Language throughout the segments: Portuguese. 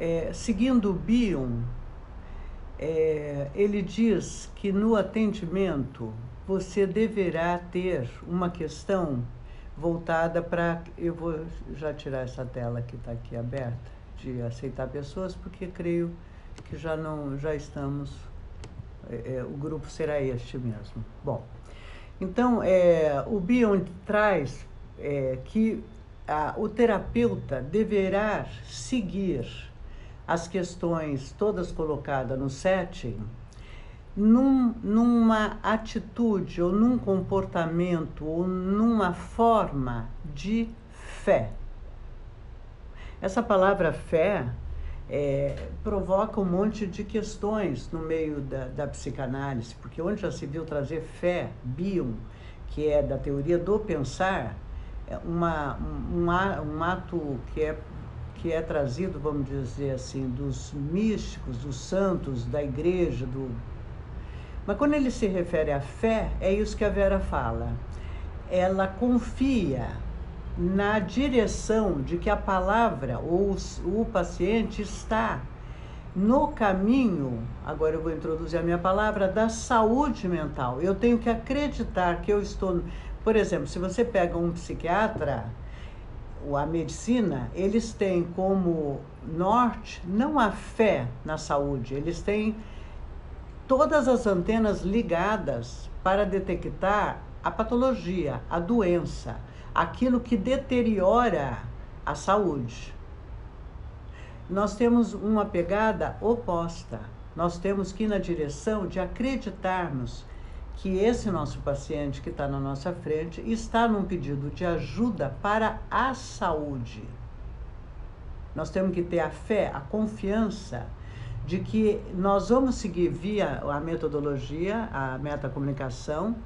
É, seguindo Bion, é, ele diz que no atendimento você deverá ter uma questão voltada para. Eu vou já tirar essa tela que está aqui aberta, de aceitar pessoas, porque creio que já não já estamos. É, é o grupo será este mesmo. Bom, então é, o Bion traz é, que a, o terapeuta deverá seguir as questões todas colocadas no setting num, numa atitude ou num comportamento ou numa forma de fé. Essa palavra fé é, provoca um monte de questões no meio da, da psicanálise, porque onde já se viu trazer fé, bion, que é da teoria do pensar, é uma, um, um ato que é que é trazido, vamos dizer assim, dos místicos, dos santos, da igreja, do... Mas quando ele se refere à fé, é isso que a Vera fala. Ela confia na direção de que a palavra ou o paciente está no caminho, agora eu vou introduzir a minha palavra, da saúde mental. Eu tenho que acreditar que eu estou. Por exemplo, se você pega um psiquiatra, a medicina, eles têm como norte não a fé na saúde, eles têm todas as antenas ligadas para detectar a patologia, a doença, aquilo que deteriora a saúde. Nós temos uma pegada oposta. Nós temos que ir na direção de acreditarmos que esse nosso paciente que está na nossa frente está num pedido de ajuda para a saúde. Nós temos que ter a fé, a confiança de que nós vamos seguir via a metodologia, a metacomunicação,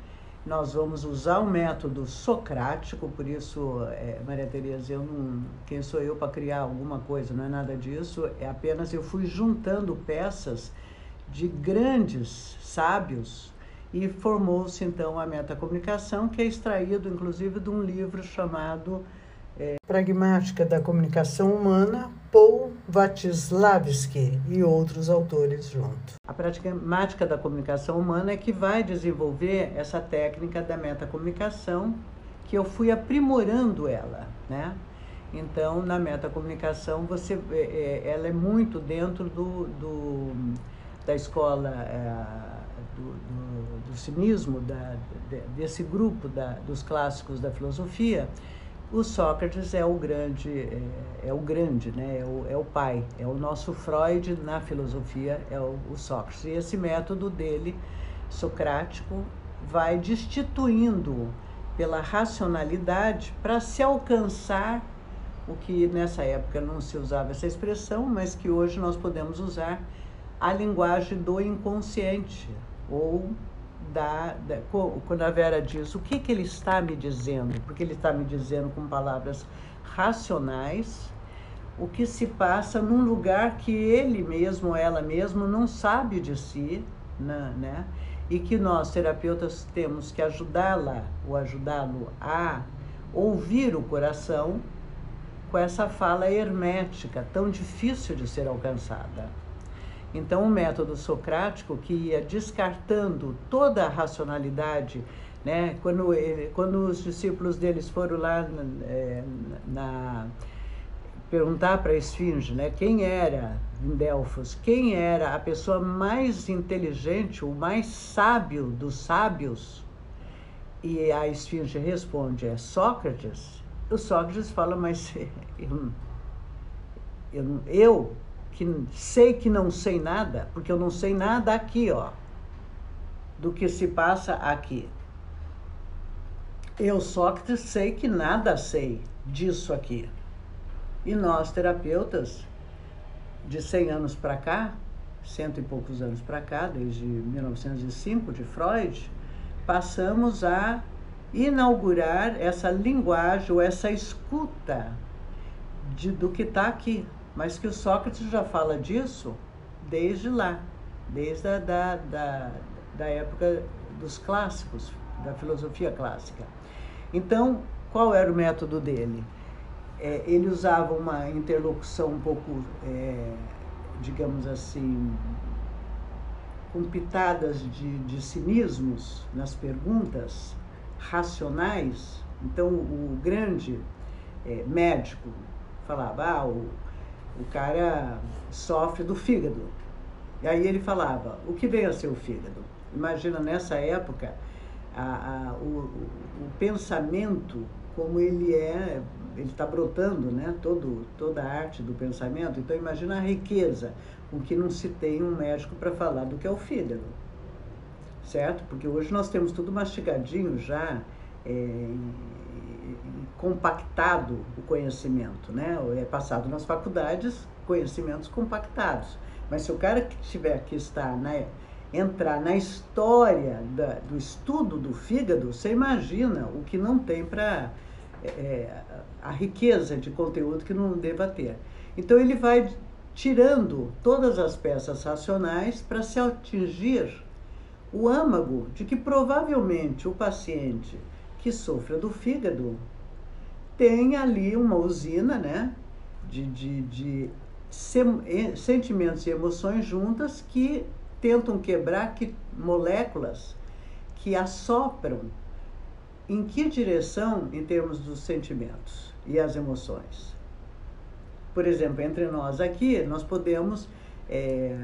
nós vamos usar o método socrático, por isso, é, Maria Tereza, eu não, quem sou eu para criar alguma coisa, não é nada disso, é apenas eu fui juntando peças de grandes sábios e formou-se então a metacomunicação, que é extraído inclusive de um livro chamado é, Pragmática da Comunicação Humana, Paul Vatislavsky e outros autores junto. A pragmática da comunicação humana é que vai desenvolver essa técnica da metacomunicação, que eu fui aprimorando ela, né? Então, na metacomunicação, você, é, é ela é muito dentro do, do da escola é, do, do, do cinismo, da, desse grupo da, dos clássicos da filosofia, o Sócrates é o grande, é, é o grande, né? É o, é o, pai, é o nosso Freud na filosofia, é o, o Sócrates. E esse método dele, socrático, vai destituindo pela racionalidade para se alcançar o que nessa época não se usava essa expressão, mas que hoje nós podemos usar a linguagem do inconsciente, ou da, da, quando a Vera diz o que, que ele está me dizendo, porque ele está me dizendo com palavras racionais o que se passa num lugar que ele mesmo, ela mesma, não sabe de si, né? né? E que nós, terapeutas, temos que ajudá-la ou ajudá-lo a ouvir o coração com essa fala hermética, tão difícil de ser alcançada. Então, o método socrático, que ia descartando toda a racionalidade, né? quando, ele, quando os discípulos deles foram lá é, na, perguntar para a Esfinge né? quem era em Delfos, quem era a pessoa mais inteligente, o mais sábio dos sábios, e a Esfinge responde, é Sócrates. O Sócrates fala, mas eu, eu, eu que sei que não sei nada, porque eu não sei nada aqui, ó, do que se passa aqui. Eu, Sócrates, sei que nada sei disso aqui. E nós, terapeutas, de 100 anos para cá, cento e poucos anos para cá, desde 1905, de Freud, passamos a inaugurar essa linguagem, ou essa escuta de, do que está aqui, mas que o Sócrates já fala disso desde lá, desde a da, da, da época dos clássicos, da filosofia clássica. Então, qual era o método dele? é, ele usava uma interlocução um pouco, é, digamos assim, com pitadas de, de cinismos nas perguntas, racionais. Então, o grande é, médico falava: ah, o, o cara sofre do fígado. E aí ele falava: o que vem a ser o fígado? Imagina nessa época a, a, o, o, pensamento como ele é, ele está brotando, né? Todo, toda a arte do pensamento. Então imagina a riqueza com que não se tem um médico para falar do que é o fígado, certo? Porque hoje nós temos tudo mastigadinho já, é, compactado o conhecimento, né? É passado nas faculdades conhecimentos compactados. Mas se o cara que tiver que estar na entrar na história da, do estudo do fígado, você imagina o que não tem para é, é, a riqueza de conteúdo que não deva ter. Então ele vai tirando todas as peças racionais para se atingir o âmago de que provavelmente o paciente que sofra do fígado tem ali uma usina né, de, de, de sentimentos e emoções juntas que tentam quebrar que, moléculas que assopram em que direção em termos dos sentimentos e as emoções. Por exemplo, entre nós aqui, nós podemos é,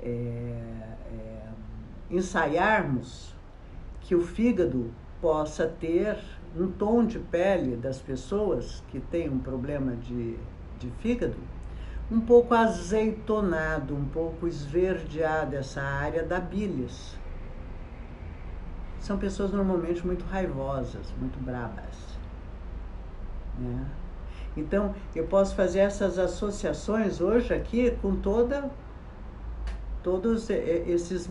é, é, ensaiarmos que o fígado possa ter um tom de pele das pessoas que têm um problema de, de fígado um pouco azeitonado, um pouco esverdeado essa área da bilis. São pessoas normalmente muito raivosas, muito brabas. Né? Então, eu posso fazer essas associações hoje aqui com toda todos esses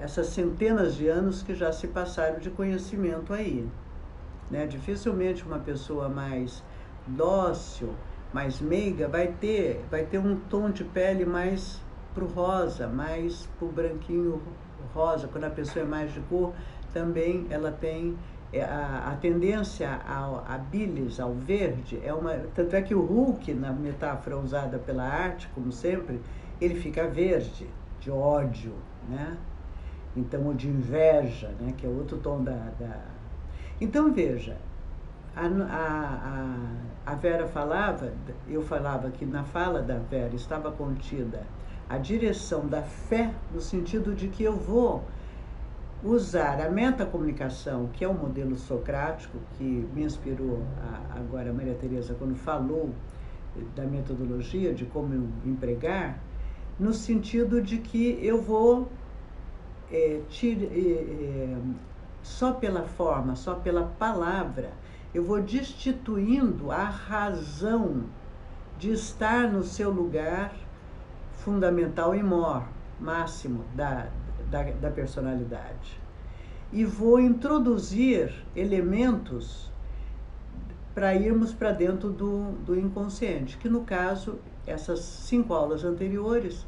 essas centenas de anos que já se passaram de conhecimento aí. Né? Dificilmente uma pessoa mais dócil, mais meiga vai ter, vai ter um tom de pele mais pro rosa, mais pro branquinho rosa. Quando a pessoa é mais de cor, também ela tem é, a, a tendência ao, a bilis, ao verde, é uma. Tanto é que o Hulk, na metáfora usada pela arte, como sempre, ele fica verde, de ódio, né? Então, ou de inveja, né? Que é outro tom da. da... Então, veja, a, a, a, Vera falava, eu falava que na fala da Vera estava contida a direção da fé, no sentido de que eu vou usar a metacomunicação, que é o modelo socrático, que me inspirou a, agora a Maria Tereza quando falou da metodologia, de como empregar, no sentido de que eu vou é, tire, é, é, só pela forma, só pela palavra, eu vou destituindo a razão de estar no seu lugar fundamental e mor, máximo da, da, da personalidade. E vou introduzir elementos para irmos para dentro do, do inconsciente, que no caso, essas cinco aulas anteriores,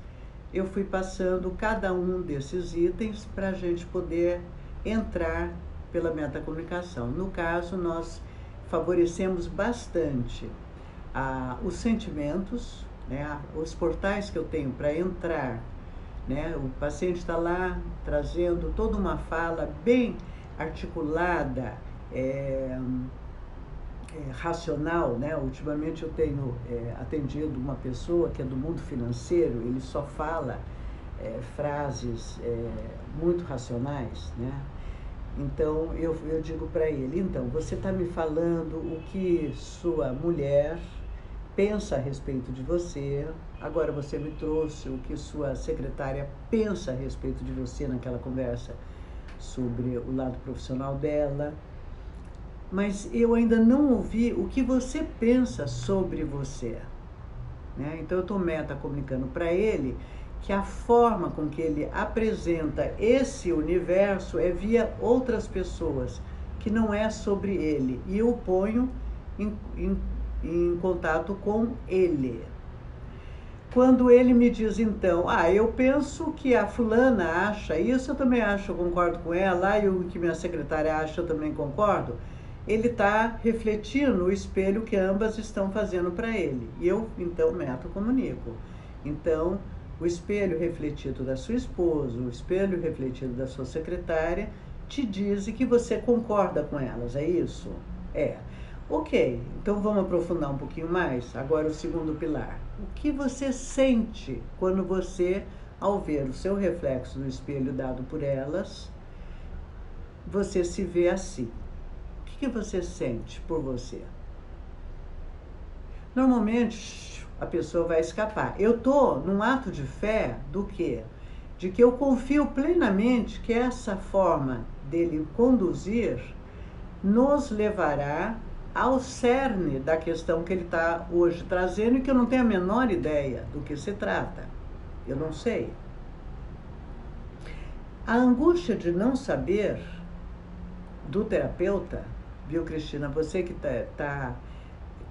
eu fui passando cada um desses itens para a gente poder entrar pela metacomunicação. No caso, nós favorecemos bastante ah, os sentimentos, né, os portais que eu tenho para entrar. Né, o paciente está lá trazendo toda uma fala bem articulada, é, é, racional. Né? Ultimamente eu tenho é, atendido uma pessoa que é do mundo financeiro, ele só fala é, frases é, muito racionais. Né? Então eu, eu digo para ele: então, você está me falando o que sua mulher pensa a respeito de você, agora você me trouxe o que sua secretária pensa a respeito de você naquela conversa sobre o lado profissional dela. Mas eu ainda não ouvi o que você pensa sobre você. Né? Então eu estou meta comunicando para ele que a forma com que ele apresenta esse universo é via outras pessoas, que não é sobre ele. E eu ponho em, em, em contato com ele. Quando ele me diz então, ah, eu penso que a fulana acha isso, eu também acho, eu concordo com ela, e o que minha secretária acha, eu também concordo. ele está refletindo o espelho que ambas estão fazendo para ele. E eu, então, meto comunico. Então, o espelho refletido da sua esposa, o espelho refletido da sua secretária, te dizem que você concorda com elas, é isso? É. Ok, então vamos aprofundar um pouquinho mais. Agora, o segundo pilar. O que você sente quando você, ao ver o seu reflexo no espelho dado por elas, você se vê assim? O que você sente por você? Normalmente, a pessoa vai escapar. Eu tô num ato de fé do quê? De que eu confio plenamente que essa forma dele conduzir nos levará ao cerne da questão que ele está hoje trazendo e que eu não tenho a menor ideia do que se trata. Eu não sei. A angústia de não saber do terapeuta, viu, Cristina? Você que está tá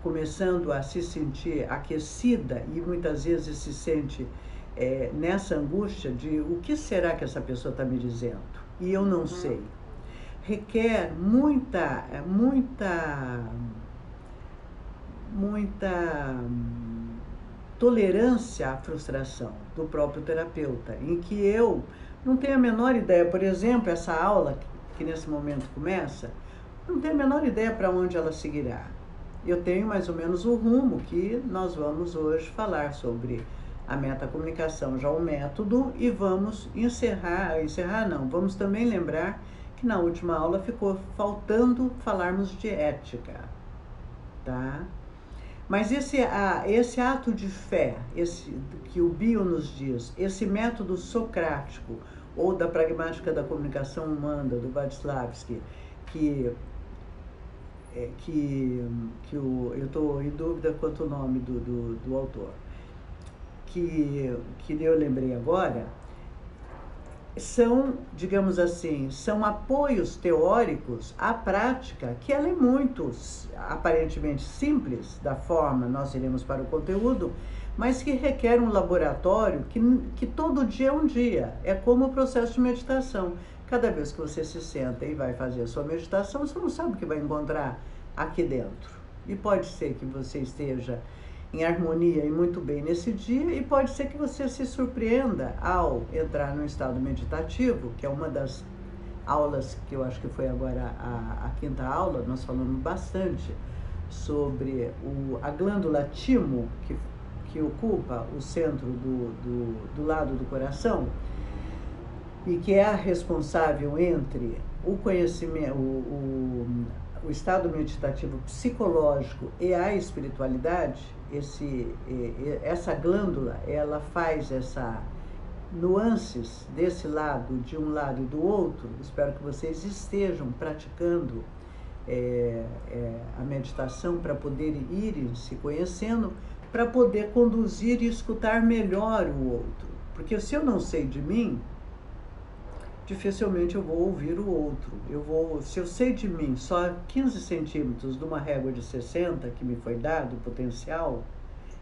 começando a se sentir aquecida e muitas vezes se sente é, nessa angústia de o que será que essa pessoa está me dizendo? E eu não uhum. sei requer muita, muita, muita tolerância à frustração do próprio terapeuta, em que eu não tenho a menor ideia, por exemplo, essa aula que nesse momento começa, não tenho a menor ideia para onde ela seguirá. Eu tenho mais ou menos o rumo que nós vamos hoje falar sobre a metacomunicação, já o método, e vamos encerrar, encerrar não, vamos também lembrar que na última aula ficou faltando falarmos de ética, tá? Mas esse, a, esse ato de fé, esse que o Bio nos diz, esse método socrático ou da pragmática da comunicação humana do Vadislavski, que é, que, que o, eu estou em dúvida quanto o nome do, do, do autor, que, que eu lembrei agora, são, digamos assim, são apoios teóricos à prática, que ela é muito aparentemente simples da forma, nós iremos para o conteúdo, mas que requer um laboratório que, que todo dia é um dia. É como o processo de meditação. Cada vez que você se senta e vai fazer a sua meditação, você não sabe o que vai encontrar aqui dentro. E pode ser que você esteja em harmonia e muito bem nesse dia, e pode ser que você se surpreenda ao entrar no estado meditativo, que é uma das aulas que eu acho que foi agora a, a quinta aula, nós falamos bastante sobre o, a glândula timo, que, que ocupa o centro do, do, do lado do coração, e que é a responsável entre o conhecimento, o, o, o estado meditativo psicológico e a espiritualidade, esse, essa glândula, ela faz essa nuances desse lado, de um lado e do outro. Espero que vocês estejam praticando é, é, a meditação para poder ir se conhecendo, para poder conduzir e escutar melhor o outro. Porque se eu não sei de mim, dificilmente eu vou ouvir o outro. Eu vou, se eu sei de mim só 15 centímetros de uma régua de 60 que me foi dado, potencial,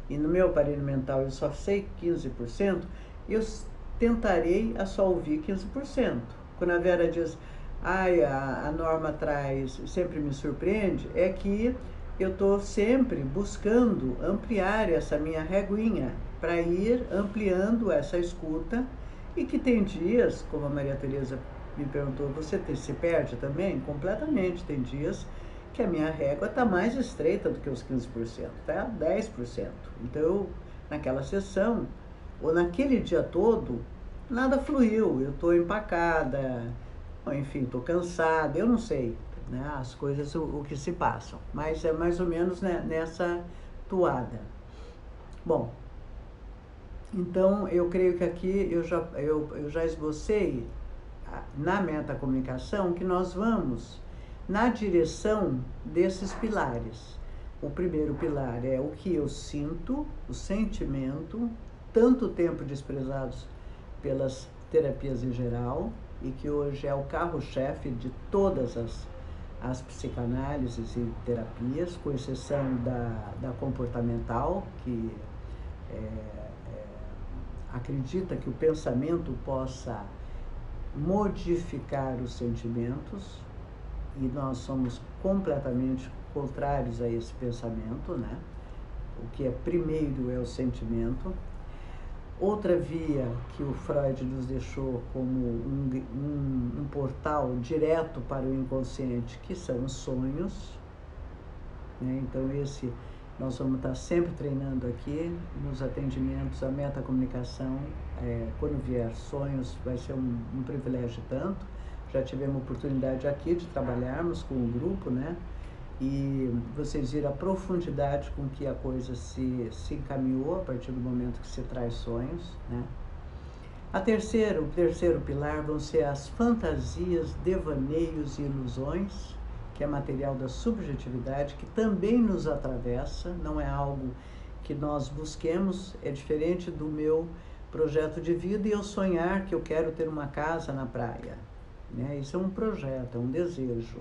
e no meu aparelho mental eu só sei 15%, eu tentarei a só ouvir 15%. Quando a Vera diz, ai, a, a norma traz, sempre me surpreende, é que eu estou sempre buscando ampliar essa minha reguinha para ir ampliando essa escuta e que tem dias, como a Maria Tereza me perguntou, você se perde também? Completamente. Tem dias que a minha régua está mais estreita do que os 15%, tá? 10%. Então, naquela sessão, ou naquele dia todo, nada fluiu. Eu estou empacada, ou, enfim, estou cansada, eu não sei né, as coisas, o, o, que se passam. Mas é mais ou menos né, nessa toada. Bom, então, eu creio que aqui eu já, eu, eu já esbocei na metacomunicação que nós vamos na direção desses pilares. O primeiro pilar é o que eu sinto, o sentimento, tanto tempo desprezados pelas terapias em geral, e que hoje é o carro-chefe de todas as, as psicanálises e terapias, com exceção da, da comportamental, que é, acredita que o pensamento possa modificar os sentimentos e nós somos completamente contrários a esse pensamento, né? O que é primeiro é o sentimento. Outra via que o Freud nos deixou como um, um, um portal direto para o inconsciente, que são os sonhos. Né? Então, esse nós vamos estar sempre treinando aqui nos atendimentos, a metacomunicação. É, quando vier sonhos, vai ser um, um privilégio tanto. Já tivemos oportunidade aqui de trabalharmos com o grupo, né? e vocês viram a profundidade com que a coisa se, se encaminhou a partir do momento que se traz sonhos, né? A terceira, o terceiro pilar vão ser as fantasias, devaneios e ilusões, que é material da subjetividade, que também nos atravessa, não é algo que nós busquemos, é diferente do meu projeto de vida e eu sonhar que eu quero ter uma casa na praia. Né? Isso é um projeto, é um desejo.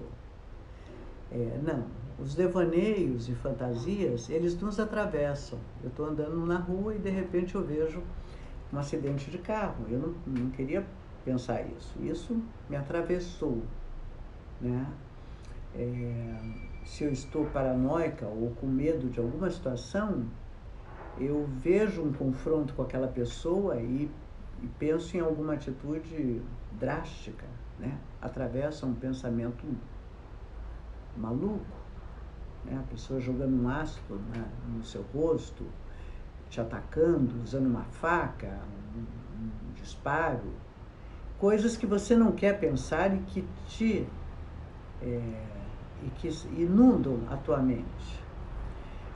É, não, os devaneios e fantasias, eles nos atravessam. Eu estou andando na rua e de repente eu vejo um acidente de carro. Eu não, não queria pensar isso. Isso me atravessou. Né? É, se eu estou paranoica ou com medo de alguma situação, eu vejo um confronto com aquela pessoa e, e penso em alguma atitude drástica, né? Atravessa um pensamento maluco, né? a pessoa jogando um ácido né, no seu rosto, te atacando, usando uma faca, um, um disparo, coisas que você não quer pensar e que te é, e que inundam a tua mente.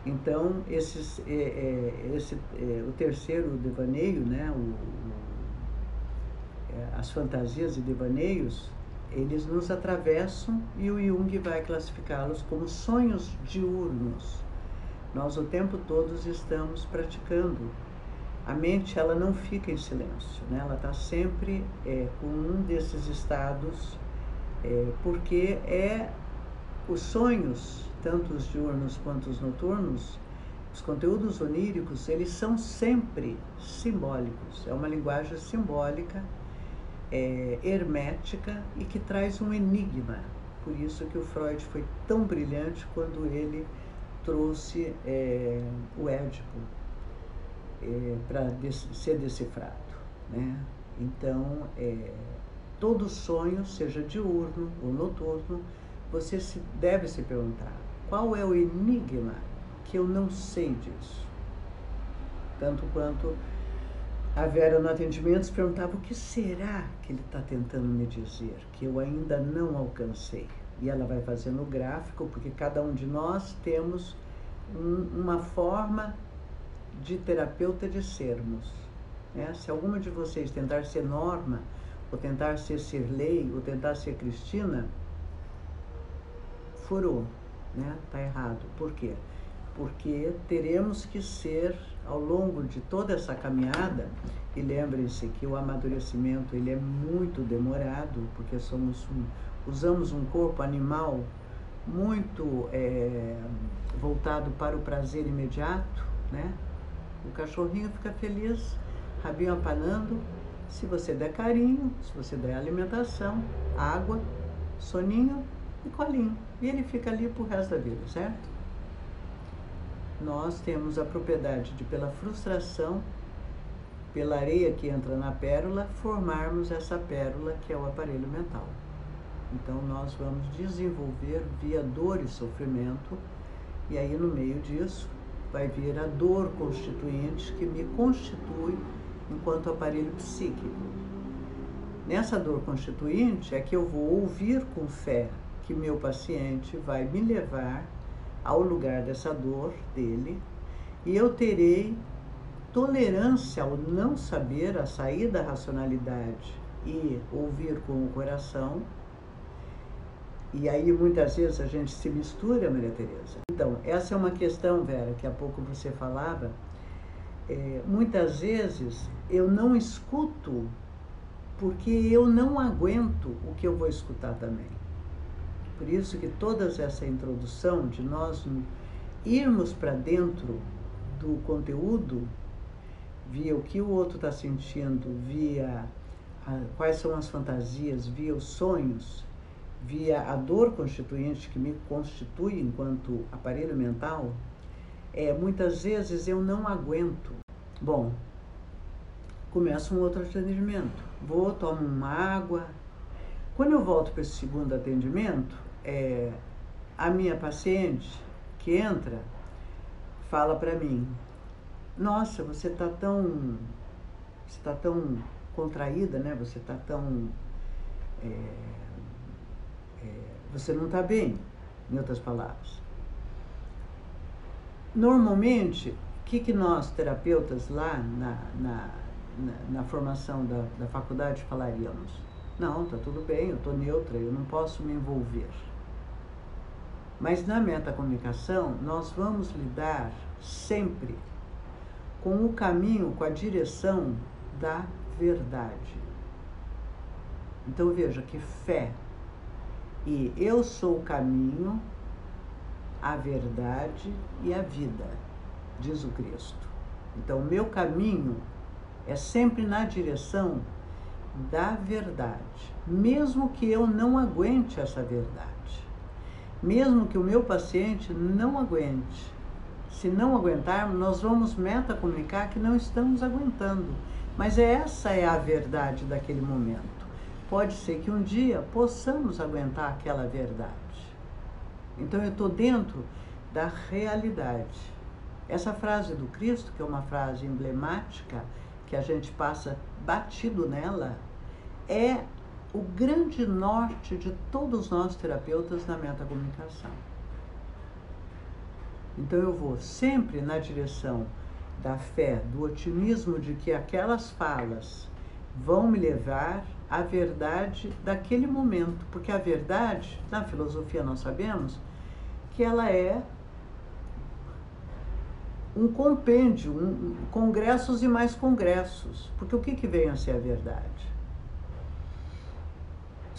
Então, esses, é, é, esse, é, o terceiro devaneio, né, o, o, é, as fantasias e devaneios, eles nos atravessam e o Jung vai classificá-los como sonhos diurnos. Nós o tempo todo estamos praticando. A mente ela não fica em silêncio, né? ela está sempre é, com um desses estados, é, porque é os sonhos, tanto os diurnos quanto os noturnos, os conteúdos oníricos, eles são sempre simbólicos. É uma linguagem simbólica é, hermética e que traz um enigma. Por isso que o Freud foi tão brilhante quando ele trouxe é, o Édipo é, para ser decifrado. Né? Então, é, todo sonho, seja diurno ou noturno, você se, deve se perguntar qual é o enigma que eu não sei disso. Tanto quanto a Vera, no atendimento, se perguntava o que será que ele está tentando me dizer, que eu ainda não alcancei. E ela vai fazendo o gráfico, porque cada um de nós temos um, uma forma de terapeuta de sermos. Né? Se alguma de vocês tentar ser Norma, ou tentar ser Sirlei, ou tentar ser Cristina, furou, né? Tá errado. Por quê? Porque teremos que ser ao longo de toda essa caminhada, e lembrem-se que o amadurecimento ele é muito demorado, porque somos um, usamos um corpo animal muito é, voltado para o prazer imediato, né? O cachorrinho fica feliz, rabinho apanando, se você der carinho, se você der alimentação, água, soninho e colinho. E ele fica ali pro resto da vida, certo? nós temos a propriedade de, pela frustração, pela areia que entra na pérola, formarmos essa pérola que é o aparelho mental. Então, nós vamos desenvolver via dor e sofrimento, e aí no meio disso vai vir a dor constituinte que me constitui enquanto aparelho psíquico. Nessa dor constituinte é que eu vou ouvir com fé que meu paciente vai me levar ao lugar dessa dor dele, e eu terei tolerância ao não saber, a sair da racionalidade e ouvir com o coração. E aí muitas vezes a gente se mistura, Maria Tereza. Então, essa é uma questão, Vera, que há pouco você falava. É, muitas vezes eu não escuto porque eu não aguento o que eu vou escutar também. Por isso que toda essa introdução de nós irmos para dentro do conteúdo, via o que o outro está sentindo, via a, quais são as fantasias, via os sonhos, via a dor constituinte que me constitui enquanto aparelho mental, é muitas vezes eu não aguento. Bom, começo um outro atendimento. Vou, tomo uma água. Quando eu volto para esse segundo atendimento, é, a minha paciente que entra fala para mim: Nossa, você está tão, você está tão contraída, né? Você está tão, é, é, você não está bem, em outras palavras. Normalmente, o que, que nós terapeutas lá na, na na, na formação da, da faculdade falaríamos: não, tá tudo bem, eu estou neutra, eu não posso me envolver. Mas na metacomunicação, nós vamos lidar sempre com o caminho, com a direção da verdade. Então veja que fé e eu sou o caminho, a verdade e a vida, diz o Cristo. Então, meu caminho é sempre na direção da verdade, mesmo que eu não aguente essa verdade, mesmo que o meu paciente não aguente. Se não aguentarmos, nós vamos metacomunicar que não estamos aguentando. Mas essa é a verdade daquele momento. Pode ser que um dia possamos aguentar aquela verdade. Então eu estou dentro da realidade. Essa frase do Cristo, que é uma frase emblemática, que a gente passa batido nela, é o grande norte de todos nós terapeutas na metacomunicação. Então eu vou sempre na direção da fé, do otimismo de que aquelas falas vão me levar à verdade daquele momento, porque a verdade, na filosofia nós sabemos que ela é um compêndio, um, congressos e mais congressos. Porque o que, que vem a ser a verdade?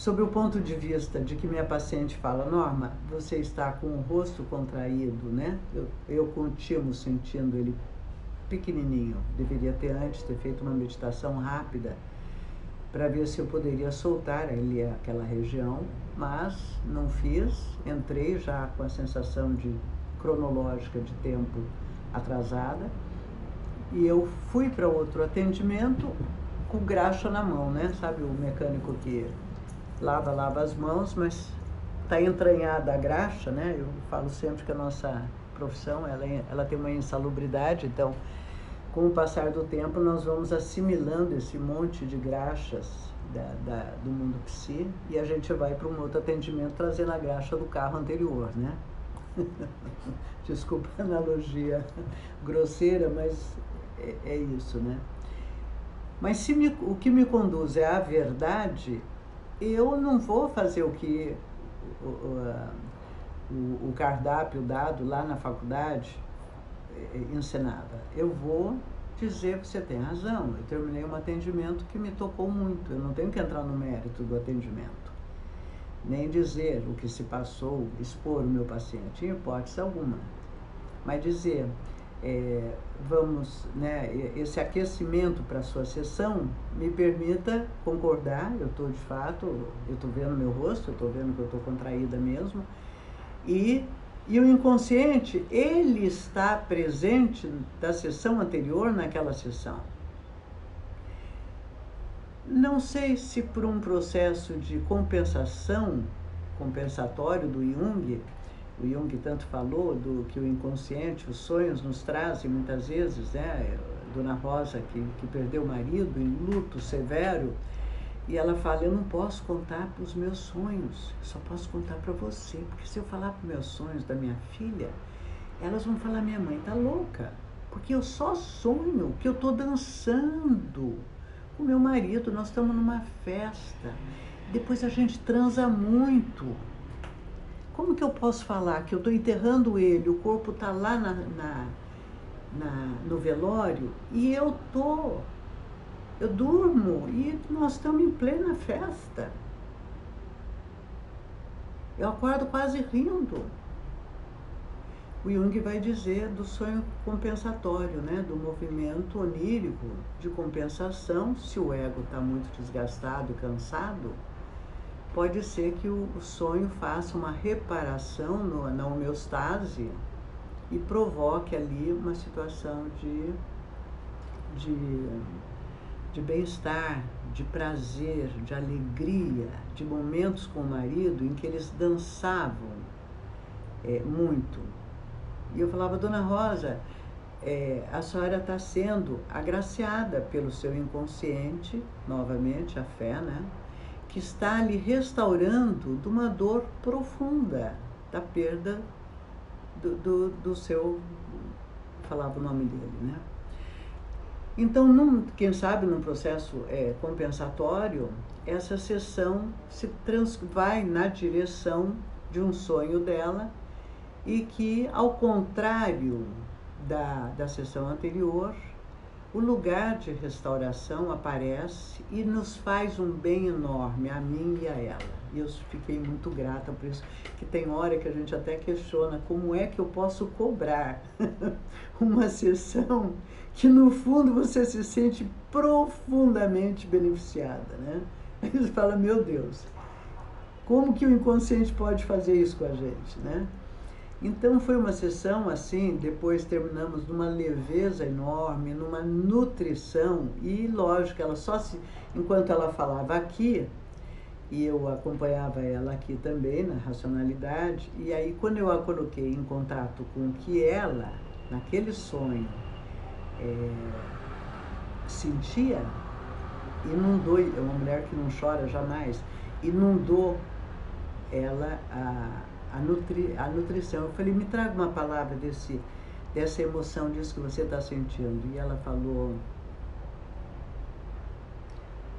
Sob o ponto de vista de que minha paciente fala, Norma, você está com o rosto contraído, né? Eu, eu continuo sentindo ele pequenininho. Deveria ter antes ter feito uma meditação rápida para ver se eu poderia soltar ele aquela região, mas não fiz. Entrei já com a sensação de cronológica de tempo atrasada. E eu fui para outro atendimento com graxa na mão, né? Sabe o mecânico que lava, lava as mãos, mas está entranhada a graxa, né? Eu falo sempre que a nossa profissão ela, é, ela tem uma insalubridade, então com o passar do tempo nós vamos assimilando esse monte de graxas da, da, do mundo psi e a gente vai para um outro atendimento trazendo a graxa do carro anterior, né? Desculpa a analogia grosseira, mas é, é isso, né? Mas se me, o que me conduz é a verdade, eu não vou fazer o que o, o, o cardápio dado lá na faculdade é, é, ensinava. Eu vou dizer que você tem razão. Eu terminei um atendimento que me tocou muito. Eu não tenho que entrar no mérito do atendimento nem dizer o que se passou, expor o meu paciente, em hipótese alguma. Mas dizer, é, vamos, né, esse aquecimento para a sua sessão me permita concordar, eu estou de fato, eu estou vendo meu rosto, eu estou vendo que eu estou contraída mesmo, e, e o inconsciente, ele está presente da sessão anterior naquela sessão. Não sei se por um processo de compensação, compensatório do Jung, o Jung tanto falou do que o inconsciente, os sonhos nos trazem muitas vezes, né? Dona Rosa, que, que perdeu o marido em luto severo, e ela fala: Eu não posso contar para os meus sonhos, eu só posso contar para você, porque se eu falar para os meus sonhos da minha filha, elas vão falar: Minha mãe está louca, porque eu só sonho que eu estou dançando o meu marido, nós estamos numa festa. Depois a gente transa muito. Como que eu posso falar que eu estou enterrando ele, o corpo está lá na, na, na, no velório e eu tô, eu durmo e nós estamos em plena festa. Eu acordo quase rindo o Jung vai dizer do sonho compensatório, né? do movimento onírico de compensação, se o ego está muito desgastado e cansado, pode ser que o, o sonho faça uma reparação no, na homeostase e provoque ali uma situação de, de, de bem-estar, de prazer, de alegria, de momentos com o marido em que eles dançavam é, muito. E eu falava, Dona Rosa, é, a senhora está sendo agraciada pelo seu inconsciente, novamente a fé, né? Que está lhe restaurando de uma dor profunda da perda do, do, do seu. falava o nome dele, né? Então, num, quem sabe num processo é, compensatório, essa sessão se trans, vai na direção de um sonho dela e que, ao contrário da, da sessão anterior, o lugar de restauração aparece e nos faz um bem enorme, a mim e a ela. E eu fiquei muito grata por isso, que tem hora que a gente até questiona como é que eu posso cobrar uma sessão que no fundo você se sente profundamente beneficiada, né? Aí você fala, meu Deus, como que o inconsciente pode fazer isso com a gente, né? Então foi uma sessão assim, depois terminamos numa leveza enorme, numa nutrição e lógico, ela só se enquanto ela falava aqui e eu acompanhava ela aqui também na racionalidade e aí quando eu a coloquei em contato com o que ela naquele sonho é, sentia inundou é uma mulher que não chora jamais inundou ela a a, nutri, a nutrição. Eu falei, me traga uma palavra desse, dessa emoção, disso que você está sentindo. E ela falou,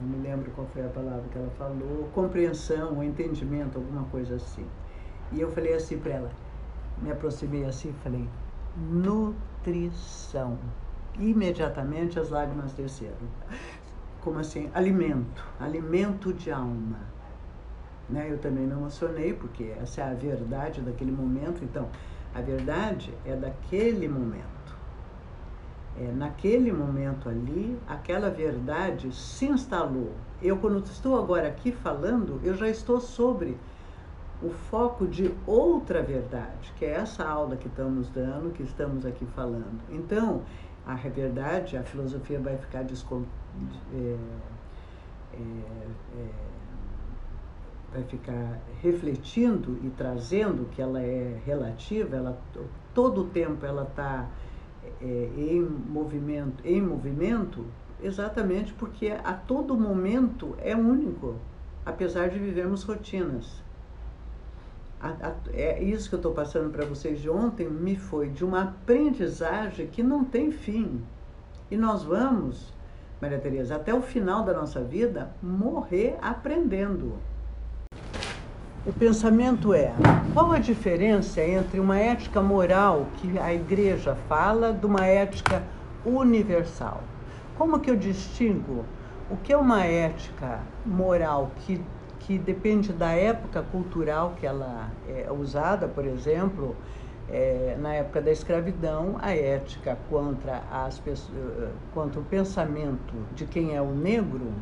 não me lembro qual foi a palavra que ela falou, compreensão, entendimento, alguma coisa assim. E eu falei assim para ela, me aproximei assim e falei, nutrição. Imediatamente as lágrimas desceram. Como assim? Alimento, alimento de alma né? Eu também me emocionei, porque essa é a verdade daquele momento. Então, a verdade é daquele momento. É, naquele momento ali, aquela verdade se instalou. Eu, quando estou agora aqui falando, eu já estou sobre o foco de outra verdade, que é essa aula que estamos dando, que estamos aqui falando. Então, a verdade, a filosofia vai ficar descon... É, é, é, vai ficar refletindo e trazendo que ela é relativa, ela todo o tempo ela está é, em movimento, em movimento, exatamente porque a todo momento é único, apesar de vivermos rotinas. A, a, é isso que eu estou passando para vocês de ontem me foi de uma aprendizagem que não tem fim. E nós vamos, Maria Tereza, até o final da nossa vida morrer aprendendo. O pensamento é: qual a diferença entre uma ética moral que a igreja fala de uma ética universal? Como que eu distingo o que é uma ética moral que, que depende da época cultural que ela é usada, por exemplo, é, na época da escravidão, a ética contra, as, contra o pensamento de quem é o negro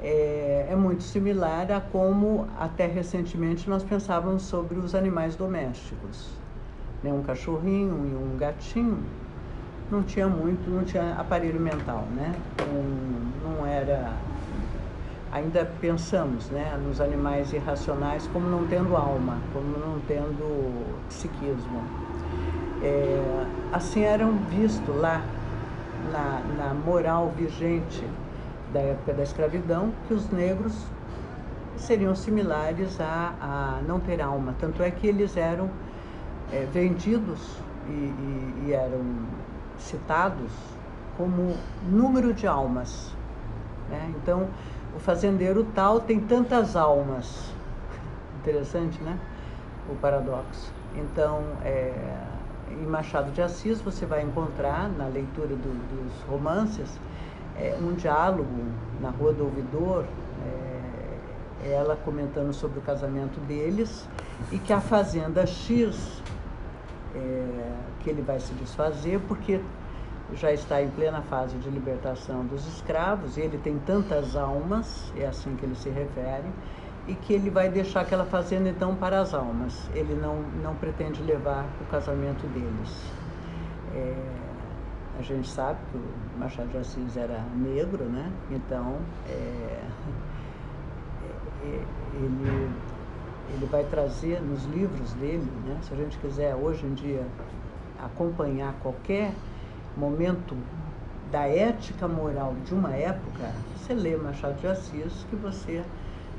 é, é, muito similar a como até recentemente nós pensávamos sobre os animais domésticos. Né? Um cachorrinho e um gatinho não tinha muito, não tinha aparelho mental, né? Não, não era. Ainda pensamos né, nos animais irracionais como não tendo alma, como não tendo psiquismo. É, assim eram vistos lá na, na moral vigente da época da escravidão que os negros seriam similares a, a não ter alma. Tanto é que eles eram é, vendidos e, e, e, eram citados como número de almas. Né? Então, o fazendeiro tal tem tantas almas. Interessante, né? O paradoxo. Então, é, em Machado de Assis, você vai encontrar, na leitura do, dos romances, é, um diálogo na Rua do Ouvidor, é, ela comentando sobre o casamento deles e que a Fazenda X, é, que ele vai se desfazer porque já está em plena fase de libertação dos escravos, e ele tem tantas almas, é assim que ele se refere, e que ele vai deixar aquela fazenda então para as almas. Ele não, não pretende levar o casamento deles. É, a gente sabe que o Machado de Assis era negro, né? Então é, é, ele, ele vai trazer nos livros dele, né? Se a gente quiser hoje em dia acompanhar qualquer momento da ética moral de uma época, você lê Machado de Assis que você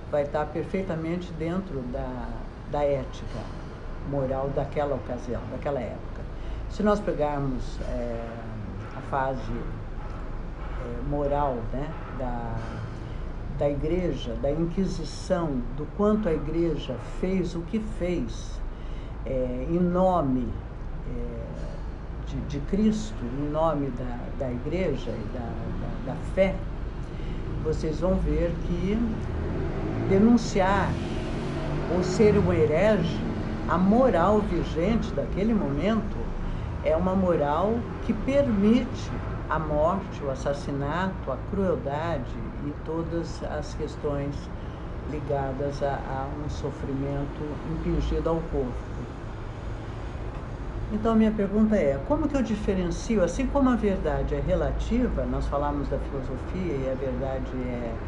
vai estar perfeitamente dentro da, da ética moral daquela ocasião, daquela época. Se nós pegarmos é, fase é, moral né, da, da igreja, da Inquisição, do quanto a igreja fez o que fez é, em nome é, de, de, Cristo, em nome da, da igreja e da, da, da fé, vocês vão ver que denunciar ou ser um herege, a moral vigente daquele momento é uma moral que permite a morte, o assassinato, a crueldade e todas as questões ligadas a, a um sofrimento impingido ao corpo. Então, minha pergunta é: como que eu diferencio, assim como a verdade é relativa, nós falamos da filosofia e a verdade é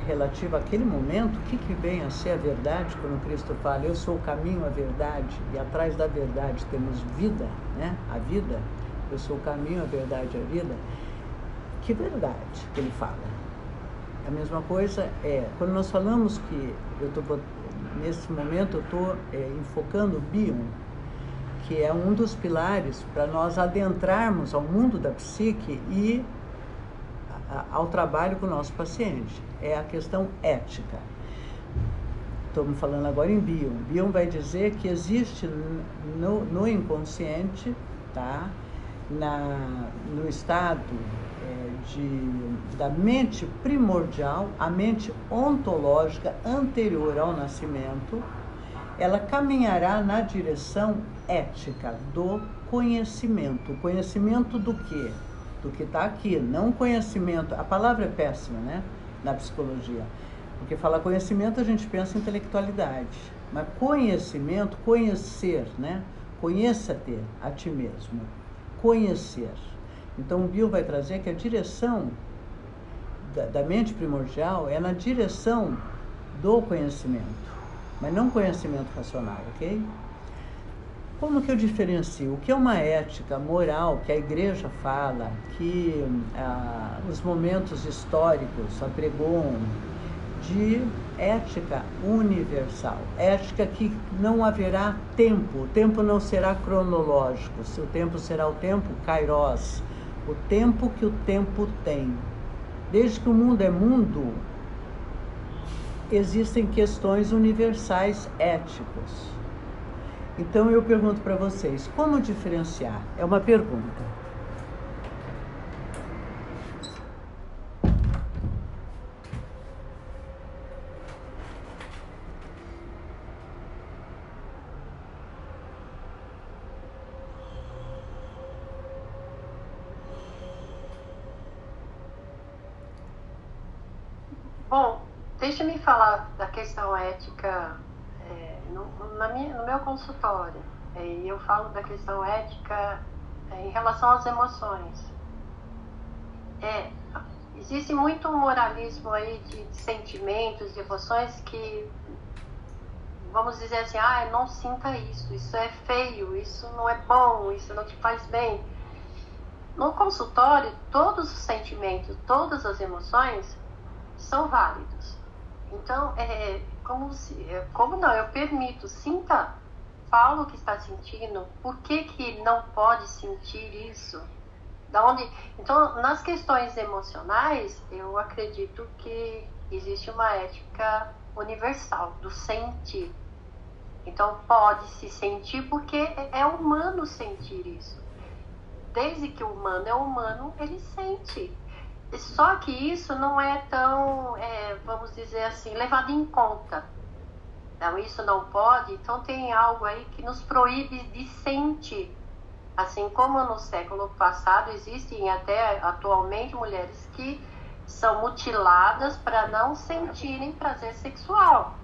relativa àquele momento, o que, que vem a ser a verdade quando Cristo fala, eu sou o caminho, a verdade, e atrás da verdade temos vida, né? a vida, eu sou o caminho, a verdade, a vida. Que verdade que ele fala? A mesma coisa é, quando nós falamos que, eu tô, nesse momento eu estou é, enfocando o Bion, que é um dos pilares para nós adentrarmos ao mundo da psique e ao trabalho com o nosso paciente. É a questão ética. Estamos falando agora em Bion. Bion vai dizer que existe no, no inconsciente, tá? Na, no estado é, de, da mente primordial, a mente ontológica anterior ao nascimento, ela caminhará na direção ética do conhecimento. Conhecimento do quê? Do que está aqui, não conhecimento. A palavra é péssima, né? Na psicologia. Porque falar conhecimento a gente pensa em intelectualidade. Mas conhecimento, conhecer, né? Conheça-te a ti mesmo. Conhecer. Então o Bill vai trazer que a direção da, da mente primordial é na direção do conhecimento, mas não conhecimento racional, ok? Como que eu diferencio? O que é uma ética moral que a igreja fala, que ah, os momentos históricos apregoam de ética universal, ética que não haverá tempo, o tempo não será cronológico, o tempo será o tempo kairos, o tempo que o tempo tem. Desde que o mundo é mundo, existem questões universais éticos. Então eu pergunto para vocês, como diferenciar? É uma pergunta. Bom, deixa-me falar da questão ética no, minha, no meu consultório, é, e eu falo da questão ética é, em relação às emoções. É, existe muito moralismo aí de, de sentimentos, de emoções que vamos dizer assim, ah, não sinta isso, isso é feio, isso não é bom, isso não te faz bem. No consultório, todos os sentimentos, todas as emoções são válidos. Então, é, como, se, é, como não? Eu permito, sinta, fala o que está sentindo, por que, que não pode sentir isso? Da onde? Então, nas questões emocionais, eu acredito que existe uma ética universal do sentir. Então, pode se sentir porque é, é humano sentir isso. Desde que o humano é humano, ele sente. Só que isso não é tão, é, vamos dizer assim, levado em conta. Então, isso não pode. Então, tem algo aí que nos proíbe de sentir. Assim como no século passado existem até atualmente mulheres que são mutiladas para não sentirem prazer sexual.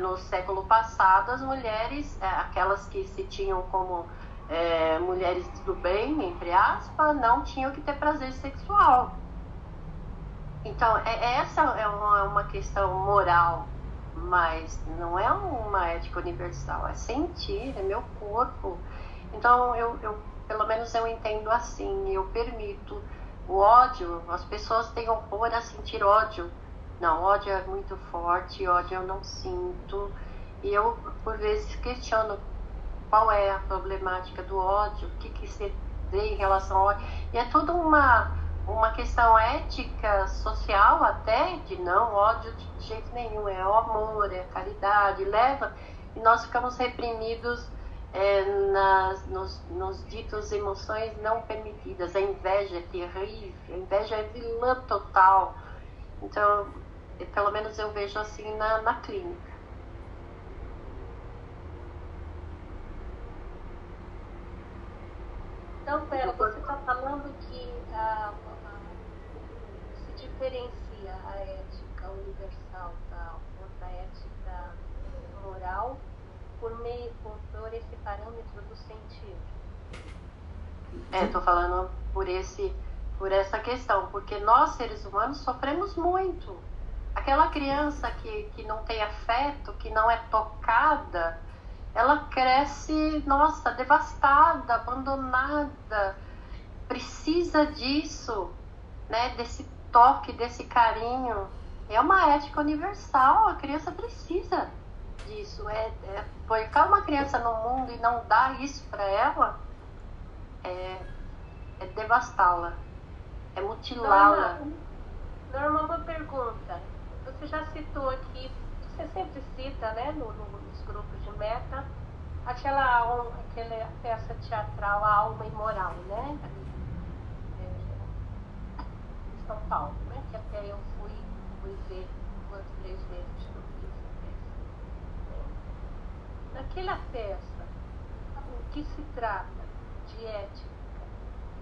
No século passado, as mulheres, é, aquelas que se tinham como é, mulheres do bem, entre aspas, não tinham que ter prazer sexual. Então, é, essa é uma, uma questão moral, mas não é uma ética universal, é sentir, é meu corpo. Então, eu, eu pelo menos eu entendo assim, eu permito o ódio, as pessoas têm horror a sentir ódio. Não, ódio é muito forte, ódio eu não sinto. E eu, por vezes, questiono qual é a problemática do ódio, o que, que se vê em relação ao ódio. E é toda uma, uma questão ética, social até, de não ódio de jeito nenhum, é o amor, é a caridade, leva, e nós ficamos reprimidos é, nas, nos, nos ditos emoções não permitidas. A inveja é terrível, a inveja é vilã total. Então, pelo menos eu vejo assim na, na clínica. Então, Pera, você está falando que a, a, se diferencia a ética universal da outra ética moral por meio por, por esse parâmetro do sentido. É, estou falando por esse por essa questão, porque nós seres humanos sofremos muito. Aquela criança que, que não tem afeto, que não é tocada, ela cresce, nossa, devastada, abandonada, precisa disso, né, desse toque, desse carinho. É uma ética universal, a criança precisa disso. É, é colocar uma criança no mundo e não dar isso para ela é, é devastá-la, é mutilá-la. Norma, uma pergunta. Você já citou aqui, você sempre cita, né, no, no, nos grupos de meta, aquela, aquela peça teatral A Alma Imoral, né? É, em São Paulo, né? Que até eu fui, fui ver duas, três vezes naquela peça, o que se trata de ética,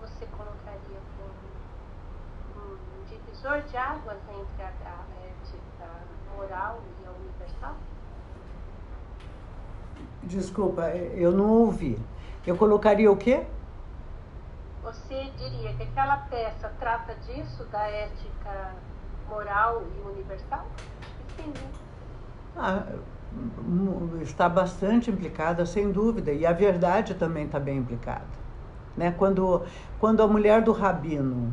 você colocaria como um divisor de águas entre a, a ética moral e a universal? Desculpa, eu não ouvi. Eu colocaria o quê? Você diria que aquela peça trata disso, da ética moral e universal? Sim. Ah, está bastante implicada, sem dúvida, e a verdade também está bem implicada. Né? Quando, quando a mulher do rabino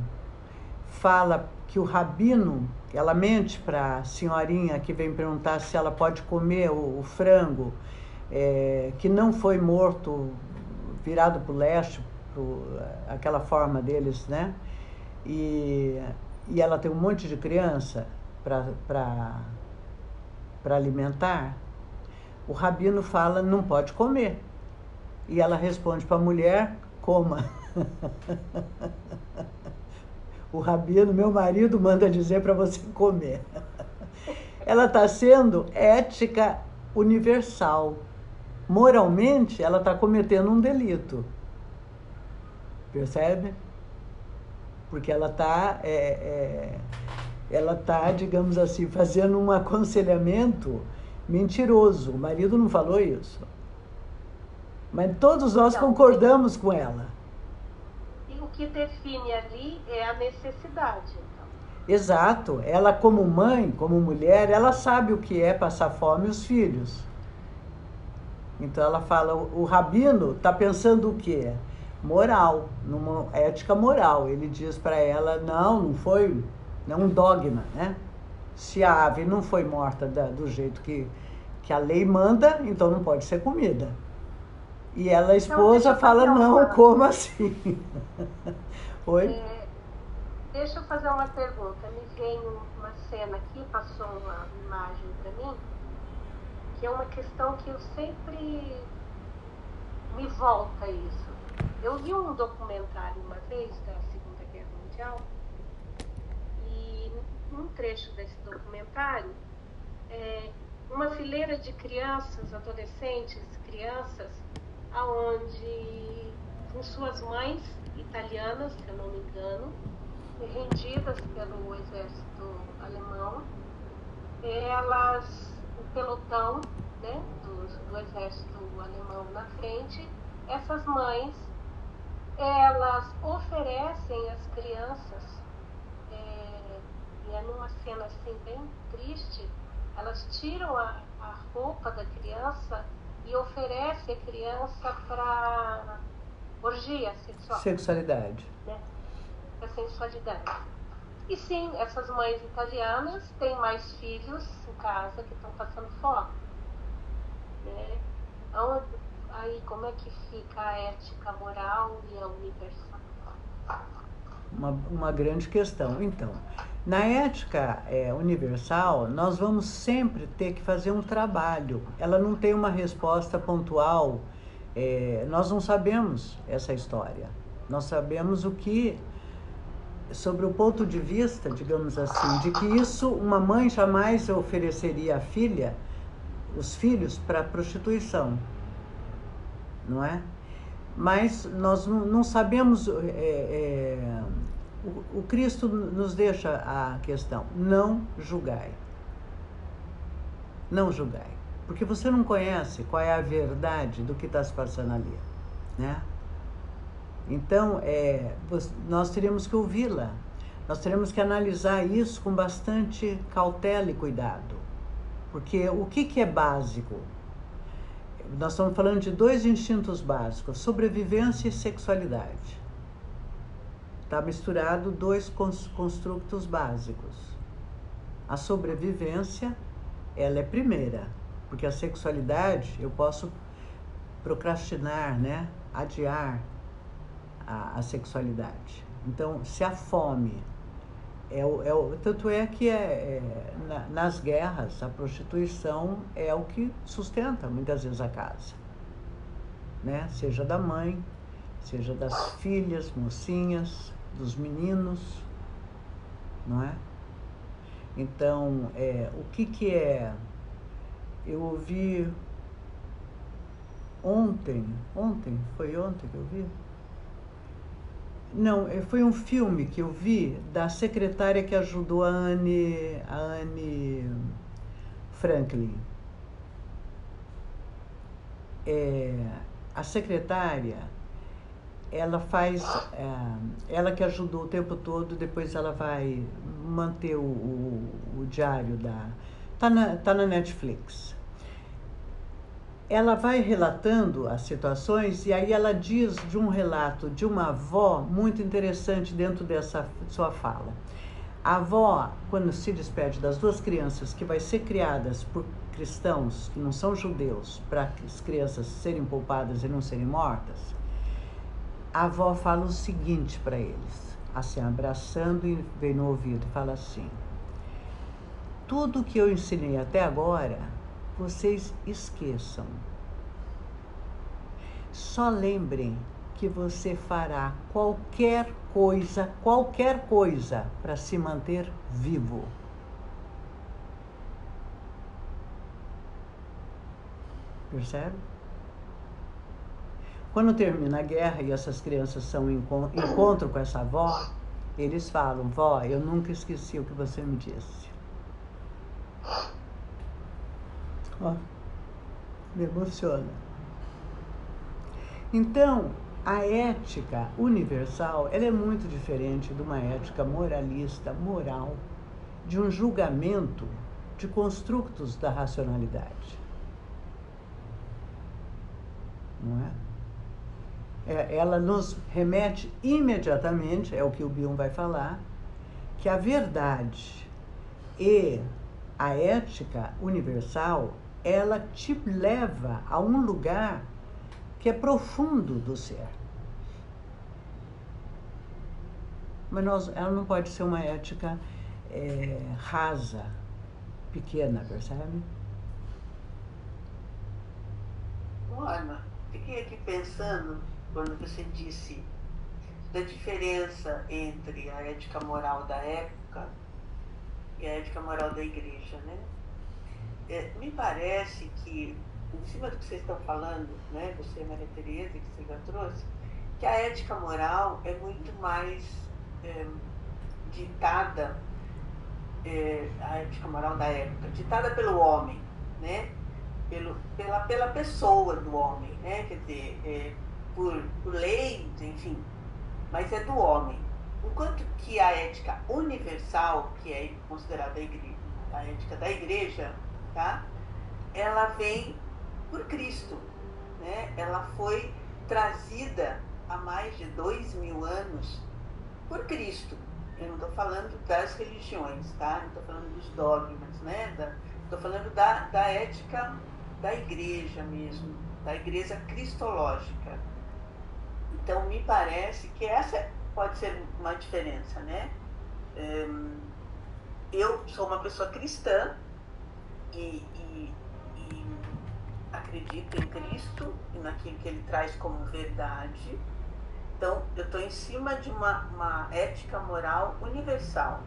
fala que o rabino, ela mente para a senhorinha que vem perguntar se ela pode comer o, o frango, é, que não foi morto, virado para o leste, pro, aquela forma deles, né? E, e ela tem um monte de criança para alimentar o rabino fala, não pode comer. E ela responde para a mulher, coma. o rabino, meu marido, manda dizer para você comer. ela está sendo ética universal. Moralmente, ela está cometendo um delito. Percebe? Porque ela está, é, é, ela tá, digamos assim, fazendo um aconselhamento mentiroso. O marido não falou isso. Mas todos nós não, concordamos com ela. E o que define ali é a necessidade. Então. Exato. Ela, como mãe, como mulher, ela sabe o que é passar fome os filhos. Então ela fala, o rabino está pensando o quê? Moral, numa ética moral. Ele diz para ela, não, não foi, não é um dogma, né? Se a ave não foi morta da, do jeito que, que a lei manda, então não pode ser comida. E ela, a esposa, então, fala, não, uma... como assim? Oi? É, deixa eu fazer uma pergunta. Me veio uma cena aqui, passou uma imagem para mim, que é uma questão que eu sempre me volta isso. Eu vi um documentário uma vez da Segunda Guerra Mundial um trecho desse documentário, é, uma fileira de crianças, adolescentes, crianças, aonde com suas mães italianas, se eu não me engano, rendidas pelo exército alemão, elas, o pelotão né, do, do exército alemão na frente, essas mães, elas oferecem às crianças, é, e é numa cena assim bem triste, elas tiram a, a roupa da criança e oferecem a criança para orgia sexual. Sexualidade. Né? A sensualidade. E sim, essas mães italianas têm mais filhos em casa que estão passando fome. Né? Onde, aí como é que fica a ética moral e a universal? Uma, uma grande questão. Então, na ética é, universal, nós vamos sempre ter que fazer um trabalho. Ela não tem uma resposta pontual. É, nós não sabemos essa história. Nós sabemos o que, sobre o ponto de vista, digamos assim, de que isso uma mãe jamais ofereceria à filha, os filhos, para prostituição. Não é? Mas nós não sabemos. É, é, o, o Cristo nos deixa a questão: não julgai. Não julgai. Porque você não conhece qual é a verdade do que está se passando ali. Né? Então, é, nós teríamos que ouvi-la. Nós teremos que analisar isso com bastante cautela e cuidado. Porque o que, que é básico? Nós estamos falando de dois instintos básicos: sobrevivência e sexualidade. Está misturado dois construtos básicos. A sobrevivência, ela é primeira, porque a sexualidade eu posso procrastinar, né? Adiar a, a sexualidade. Então, se a fome é o, é o, tanto é que é, é na, nas guerras a prostituição é o que sustenta muitas vezes a casa, né? Seja da mãe, seja das filhas, mocinhas, dos meninos, não é? Então, é, o que que é? Eu ouvi ontem, ontem, foi ontem que eu vi? Não, é, foi um filme que eu vi da secretária que ajudou a Anne, a Anne Franklin. É, a secretária ela faz, é, ela que ajudou o tempo todo, depois ela vai manter o, o, o diário da. Tá na, tá na Netflix. Ela vai relatando as situações e aí ela diz de um relato de uma avó muito interessante dentro dessa sua fala. A avó, quando se despede das duas crianças que vai ser criadas por cristãos que não são judeus, para as crianças serem poupadas e não serem mortas, a avó fala o seguinte para eles, assim, abraçando e vem no ouvido, fala assim: tudo que eu ensinei até agora, vocês esqueçam. Só lembrem que você fará qualquer coisa, qualquer coisa para se manter vivo. Percebe? Quando termina a guerra e essas crianças são em encontro com essa avó, eles falam: Vó, eu nunca esqueci o que você me disse. Ó, me emociona. Então, a ética universal ela é muito diferente de uma ética moralista, moral, de um julgamento de construtos da racionalidade. Não é? é, ela nos remete imediatamente, é o que o Bion vai falar, que a verdade e a ética universal, ela te leva a um lugar que é profundo do ser. Mas nós, ela não pode ser uma ética é, rasa, pequena, percebe? Ana, fiquei aqui pensando quando você disse da diferença entre a ética moral da época e a ética moral da igreja, né? É, me parece que, em cima do que vocês estão falando, né, você, Maria Tereza, que você já trouxe, que a ética moral é muito mais é, ditada, é, a ética moral da época, ditada pelo homem, né? Pelo, pela, pela pessoa do homem, né? Quer dizer, é, por, por leis, enfim, mas é do homem. Enquanto que a ética universal, que é considerada a, igreja, a ética da igreja, tá? ela vem por Cristo. Né? Ela foi trazida há mais de dois mil anos por Cristo. Eu não estou falando das religiões, tá? Não estou falando dos dogmas, né? Estou falando da, da ética da igreja mesmo, da igreja cristológica. Então, me parece que essa pode ser uma diferença, né? Eu sou uma pessoa cristã e, e, e acredito em Cristo e naquilo que Ele traz como verdade. Então, eu estou em cima de uma, uma ética moral universal.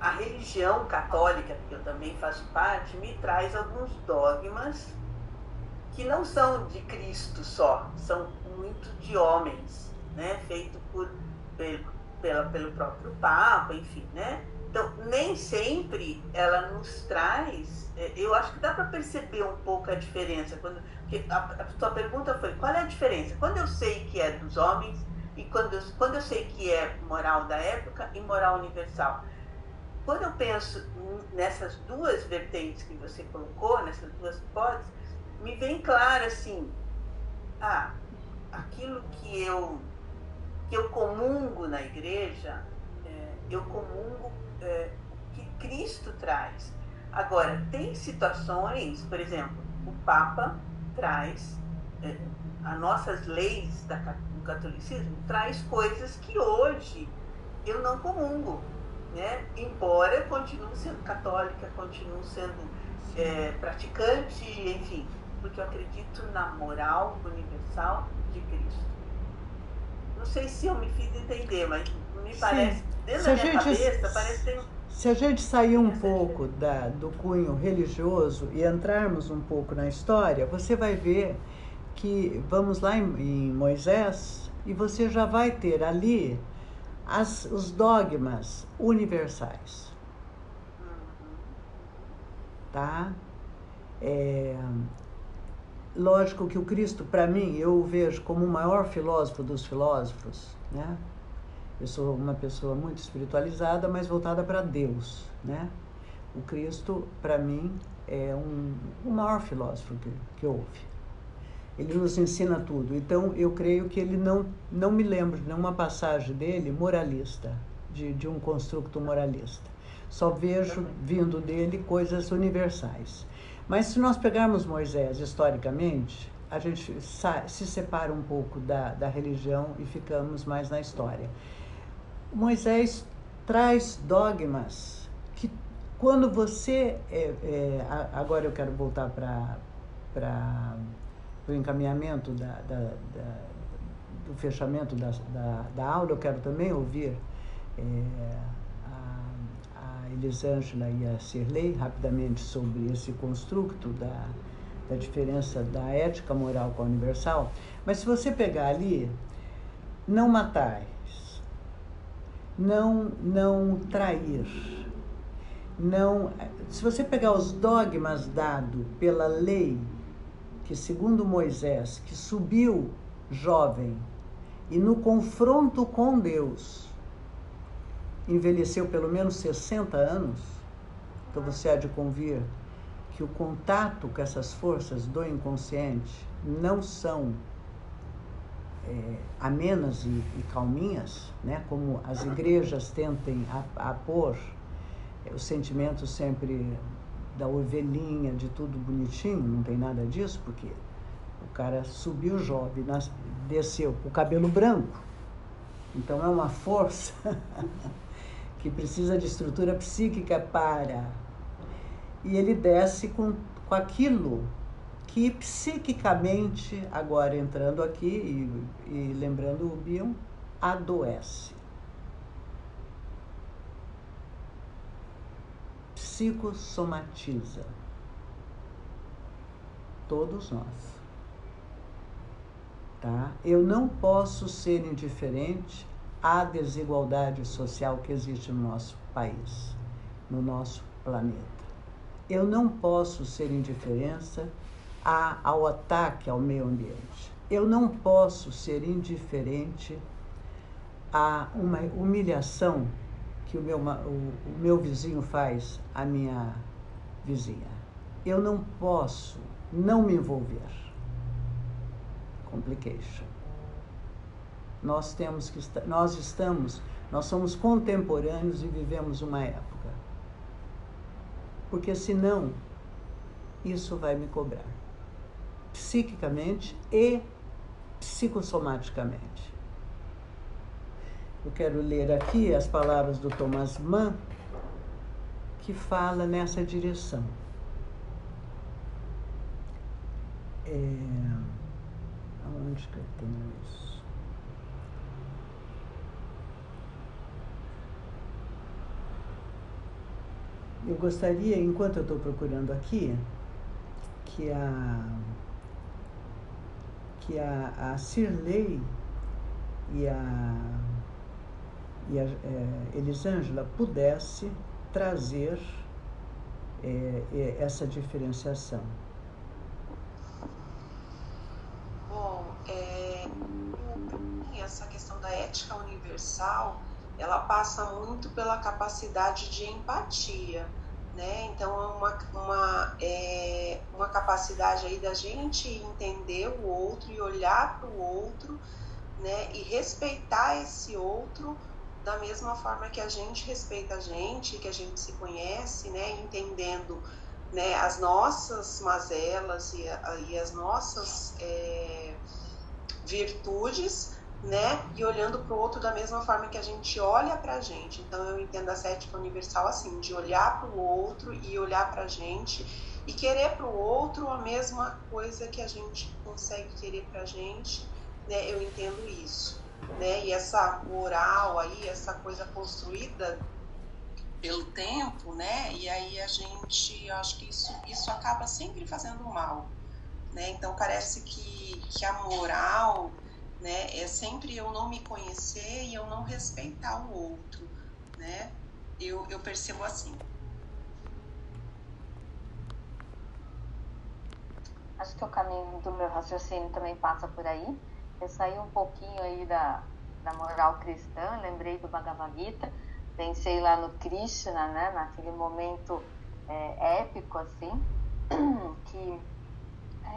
A religião católica, que eu também faço parte, me traz alguns dogmas que não são de Cristo só, são muito de homens, né? feito por, pelo, pela, pelo próprio Papa, enfim. Né? Então, nem sempre ela nos traz. É, eu acho que dá para perceber um pouco a diferença. Quando, a, a sua pergunta foi: qual é a diferença? Quando eu sei que é dos homens e quando eu, quando eu sei que é moral da época e moral universal. Quando eu penso nessas duas vertentes que você colocou, nessas duas hipóteses, me vem claro assim: ah, aquilo que eu, que eu comungo na igreja, é, eu comungo é, que Cristo traz. Agora, tem situações, por exemplo, o Papa traz, é, as nossas leis da, do catolicismo traz coisas que hoje eu não comungo. Né? Embora continue sendo católica, continuo sendo é, praticante, enfim, porque eu acredito na moral universal de Cristo. Não sei se eu me fiz entender, mas me parece, Sim. dentro se da minha gente, cabeça, parece que tem se a gente sair um pouco da, do cunho religioso e entrarmos um pouco na história, você vai ver que vamos lá em, em Moisés e você já vai ter ali as, os dogmas universais. Tá? É, lógico que o Cristo, para mim, eu o vejo como o maior filósofo dos filósofos, né? Eu sou uma pessoa muito espiritualizada, mas voltada para Deus, né? O Cristo, para mim, é um, o maior filósofo que, que houve. Ele nos ensina tudo. Então, eu creio que ele não, não me lembro de nenhuma passagem dele moralista, de, de um construto moralista. Só vejo vindo dele coisas universais. Mas se nós pegarmos Moisés historicamente, a gente se separa um pouco da, da religião e ficamos mais na história. Moisés traz dogmas que, quando você. É, é, agora eu quero voltar para o encaminhamento da, da, da, do fechamento da, da, da, aula, eu quero também ouvir. É, Elisângela e a Cirlei rapidamente sobre esse construto da, da diferença da ética moral com a universal. Mas se você pegar ali, não matais, não, não trair, não. Se você pegar os dogmas dados pela lei, que segundo Moisés, que subiu jovem e no confronto com Deus, envelheceu pelo menos 60 anos, então você há de convir que o contato com essas forças do inconsciente não são é, amenas e, e, calminhas, né? como as igrejas tentem a, a pôr é, o sentimento sempre da ovelhinha, de tudo bonitinho, não tem nada disso, porque o cara subiu jovem, nas, desceu com o cabelo branco. Então é uma força que precisa de estrutura psíquica para. E ele desce com, com aquilo que psiquicamente, agora entrando aqui e, e lembrando o Bion, adoece. Psicossomatiza. Todos nós. Tá? Eu não posso ser indiferente à desigualdade social que existe no nosso país, no nosso planeta. Eu não posso ser indiferença a, ao ataque ao meio ambiente. Eu não posso ser indiferente a uma humilhação que o meu, o, o meu vizinho faz à minha vizinha. Eu não posso não me envolver. Complication. Nós temos que nós estamos, nós somos contemporâneos e vivemos uma época. Porque senão isso vai me cobrar psiquicamente e psicossomaticamente. Eu quero ler aqui as palavras do Thomas Mann, que fala nessa direção. É... Aonde que eu tenho isso? Eu gostaria, enquanto eu estou procurando aqui, que a que a, a Cirlei e a e a é, Elisângela pudesse trazer é, é, essa diferenciação. Bom, é, essa questão da ética universal, ela passa muito pela capacidade de empatia, né? Então é uma, uma, é, uma capacidade aí da gente entender o outro e olhar para o outro, né? E respeitar esse outro da mesma forma que a gente respeita a gente, que a gente se conhece, né, entendendo né, as nossas mazelas e, e as nossas é, virtudes, né, e olhando para o outro da mesma forma que a gente olha para a gente. Então eu entendo a ética universal assim, de olhar para o outro e olhar para a gente e querer para o outro a mesma coisa que a gente consegue querer para a gente, né, eu entendo isso né? E essa moral aí, essa coisa construída pelo tempo, né? E aí a gente, eu acho que isso, isso acaba sempre fazendo mal, né? Então parece que, que a moral, né? É sempre eu não me conhecer e eu não respeitar o outro, né? Eu, eu percebo assim. Acho que o caminho do meu raciocínio também passa por aí eu saí um pouquinho aí da, da moral cristã, lembrei do Bhagavad Gita, pensei lá no Krishna, né, naquele momento é, épico, assim, que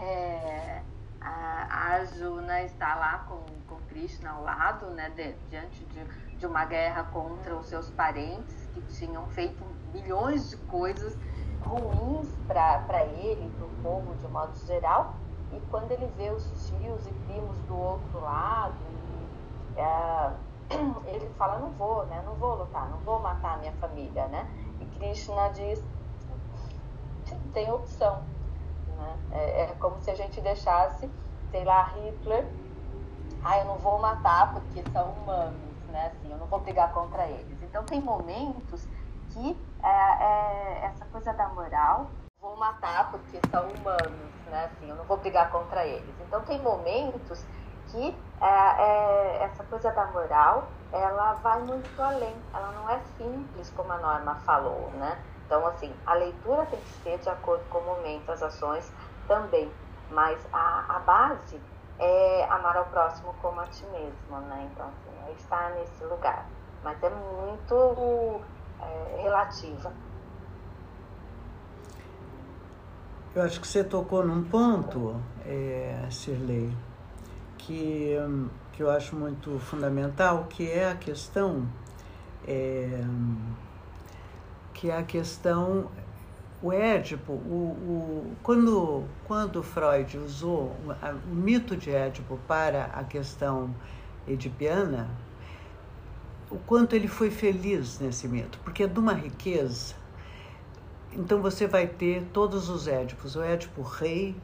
é, a, a Arjuna está lá com, com Krishna ao lado, né, de, diante de, de uma guerra contra os seus parentes, que tinham feito milhões de coisas ruins para ele, para o povo de modo geral, e quando ele vê os tios e primos do outro lado, e, é, ele fala, não vou, né? Não vou lutar, não vou matar a minha família, né? E Krishna diz, tem opção, né? É, é como se a gente deixasse, sei lá, Hitler, ah, eu não vou matar porque são humanos, né? Assim, eu não vou brigar contra eles. Então tem momentos que é, é, essa coisa da moral vou matar porque são humanos, né? Assim, eu não vou brigar contra eles. Então tem momentos que é, é, essa coisa da moral ela vai muito além, ela não é simples como a norma falou, né? Então assim, a leitura tem que ser de acordo com o momento, as ações também, mas a, a base é amar ao próximo como a ti mesmo, né? Então assim, é estar nesse lugar, mas é muito é, relativa. Eu acho que você tocou num ponto, é, Cirlei, que, que eu acho muito fundamental, que é a questão, é, que é a questão, o Édipo, o, o, quando, quando Freud usou o, mito de Édipo para a questão edipiana, o quanto ele foi feliz nesse mito, porque é de uma riqueza então você vai ter todos os Édipos. O Édipo rei,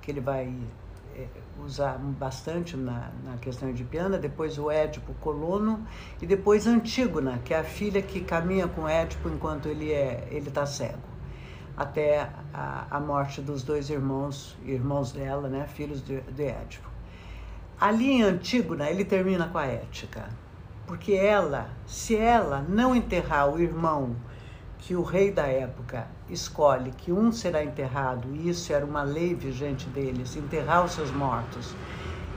que ele vai é, usar bastante na, na questão de Piana, depois o Édipo colono e depois Antígona, que é a filha que caminha com Édipo enquanto ele é ele está cego, até a, a, morte dos dois irmãos irmãos dela, né, filhos de, de Édipo. Ali em Antígona ele termina com a ética, porque ela, se ela não enterrar o irmão que o rei da época escolhe que um será enterrado, e isso era uma lei vigente deles, enterrar os seus mortos,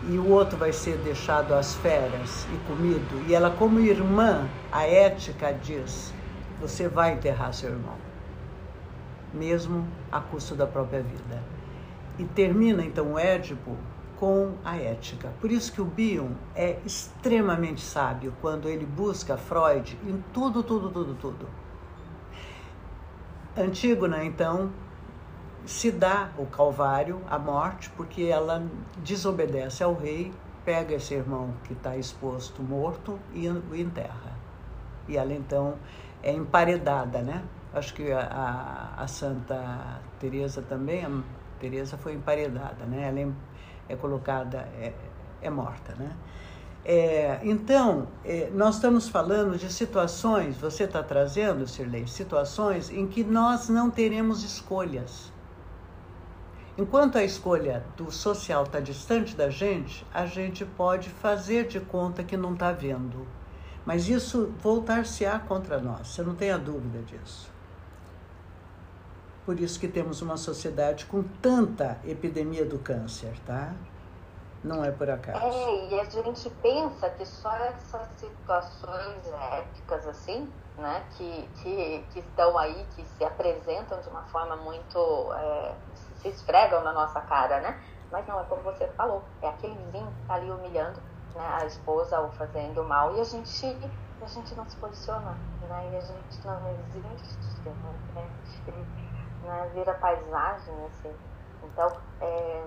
e o outro vai ser deixado às feras e comido, e ela, como irmã, a ética diz: você vai enterrar seu irmão, mesmo a custo da própria vida. E termina então o Édipo com a ética. Por isso que o Bion é extremamente sábio quando ele busca Freud em tudo, tudo, tudo, tudo Antígona, então, se dá o Calvário, a morte, porque ela desobedece ao rei, pega esse irmão que está exposto morto e o enterra. E ela então é emparedada, né? Acho que a, a, a Santa Teresa também, a Teresa foi emparedada, né? Ela é, é colocada, é, é morta, né? É, então, é, nós estamos falando de situações, você está trazendo, Sirlei, situações em que nós não teremos escolhas. Enquanto a escolha do social está distante da gente, a gente pode fazer de conta que não está vendo. Mas isso voltar-se-á contra nós, você não tenha dúvida disso. Por isso que temos uma sociedade com tanta epidemia do câncer, tá? Não é por acaso. É, e a gente pensa que só essas situações éticas, assim, né, que, que, que estão aí, que se apresentam de uma forma muito. É, se esfregam na nossa cara, né? Mas não, é como você falou, é aquele vizinho que está ali humilhando né, a esposa ou fazendo mal e a gente, a gente não se posiciona, né? E a gente não existe, né? né? Vira paisagem, assim. Então, é,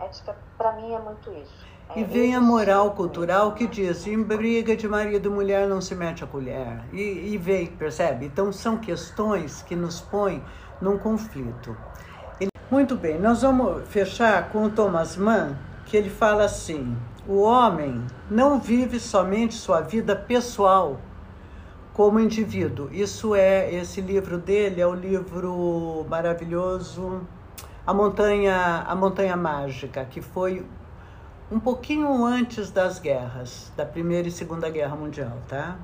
Ética, para mim, é muito isso. É e vem a moral cultural que diz: em briga de marido e mulher não se mete a colher. E, e vem, percebe? Então, são questões que nos põem num conflito. Muito bem, nós vamos fechar com o Thomas Mann, que ele fala assim: o homem não vive somente sua vida pessoal como indivíduo. Isso é, esse livro dele é o livro maravilhoso a montanha, a montanha mágica, que foi um pouquinho antes das guerras, da Primeira e Segunda Guerra Mundial, tá?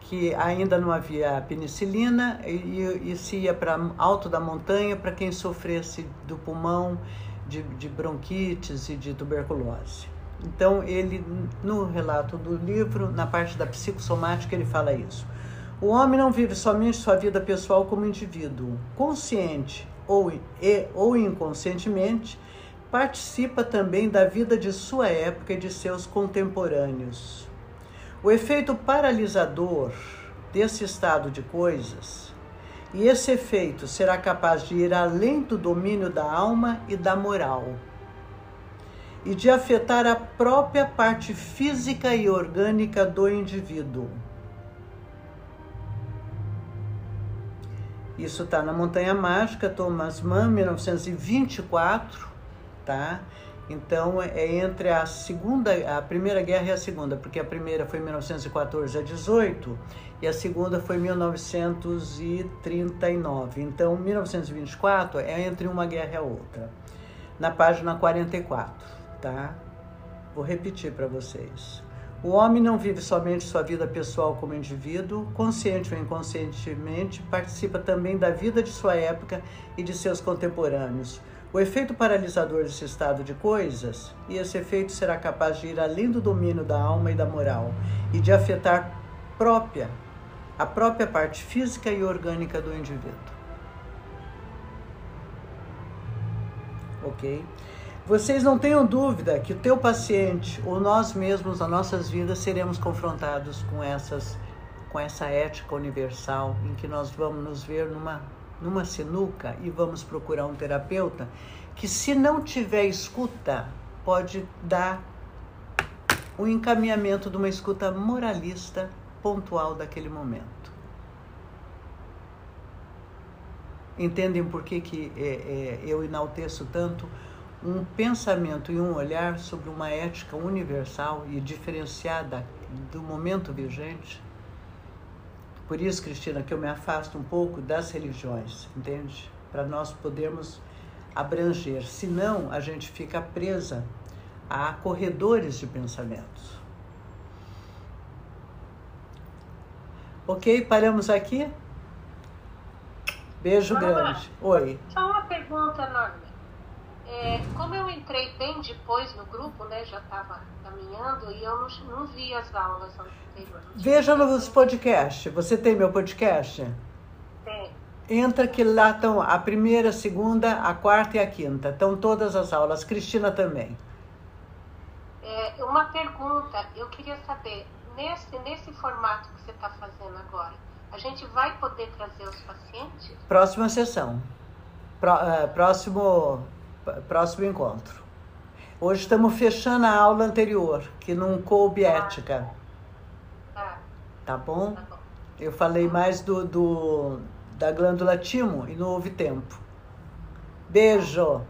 Que ainda não havia penicilina e, e se ia para alto da montanha para quem sofresse do pulmão, de, de bronquites e de tuberculose. Então, ele, no relato do livro, na parte da psicossomática, ele fala isso. O homem não vive somente sua vida pessoal como indivíduo, consciente ou, e, ou inconscientemente, participa também da vida de sua época e de seus contemporâneos. O efeito paralisador desse estado de coisas, e esse efeito será capaz de ir além do domínio da alma e da moral, e de afetar a própria parte física e orgânica do indivíduo Isso está na Montanha Mágica, Thomas Mann, 1924, tá? Então é entre a segunda, a primeira guerra e a segunda, porque a primeira foi 1914 a 18 e a segunda foi 1939. Então 1924 é entre uma guerra e a outra. Na página 44, tá? Vou repetir para vocês. O homem não vive somente sua vida pessoal como indivíduo, consciente ou inconscientemente, participa também da vida de sua época e de seus contemporâneos. O efeito paralisador desse estado de coisas, e esse efeito será capaz de ir além do domínio da alma e da moral, e de afetar própria, a própria parte física e orgânica do indivíduo. Ok? Vocês não tenham dúvida que o teu paciente ou nós mesmos, nas nossas vidas, seremos confrontados com essas com essa ética universal em que nós vamos nos ver numa numa sinuca e vamos procurar um terapeuta que se não tiver escuta, pode dar o encaminhamento de uma escuta moralista pontual daquele momento. Entendem por que, que é, é, eu enalteço tanto um pensamento e um olhar sobre uma ética universal e diferenciada do momento vigente. Por isso, Cristina, que eu me afasto um pouco das religiões, entende? Para nós podermos abranger. Senão, a gente fica presa a corredores de pensamentos. Ok? Paramos aqui? Beijo Norma, grande. Oi. Só uma pergunta, Norma. É, como eu entrei bem depois no grupo, né, já estava caminhando e eu não, não vi as aulas anteriores. Veja nos podcasts. Você tem meu podcast? Tem. Entra que lá estão a primeira, a segunda, a quarta e a quinta. Estão todas as aulas. Cristina também. É, uma pergunta, eu queria saber, nesse, nesse formato que você está fazendo agora, a gente vai poder trazer os pacientes? Próxima sessão. Pró- eh, próximo, próximo encontro. Hoje estamos fechando a aula anterior, que não coube ética. Tá, Tá bom? tá bom. Eu falei mais do, do da glândula timo e não houve tempo. Beijo!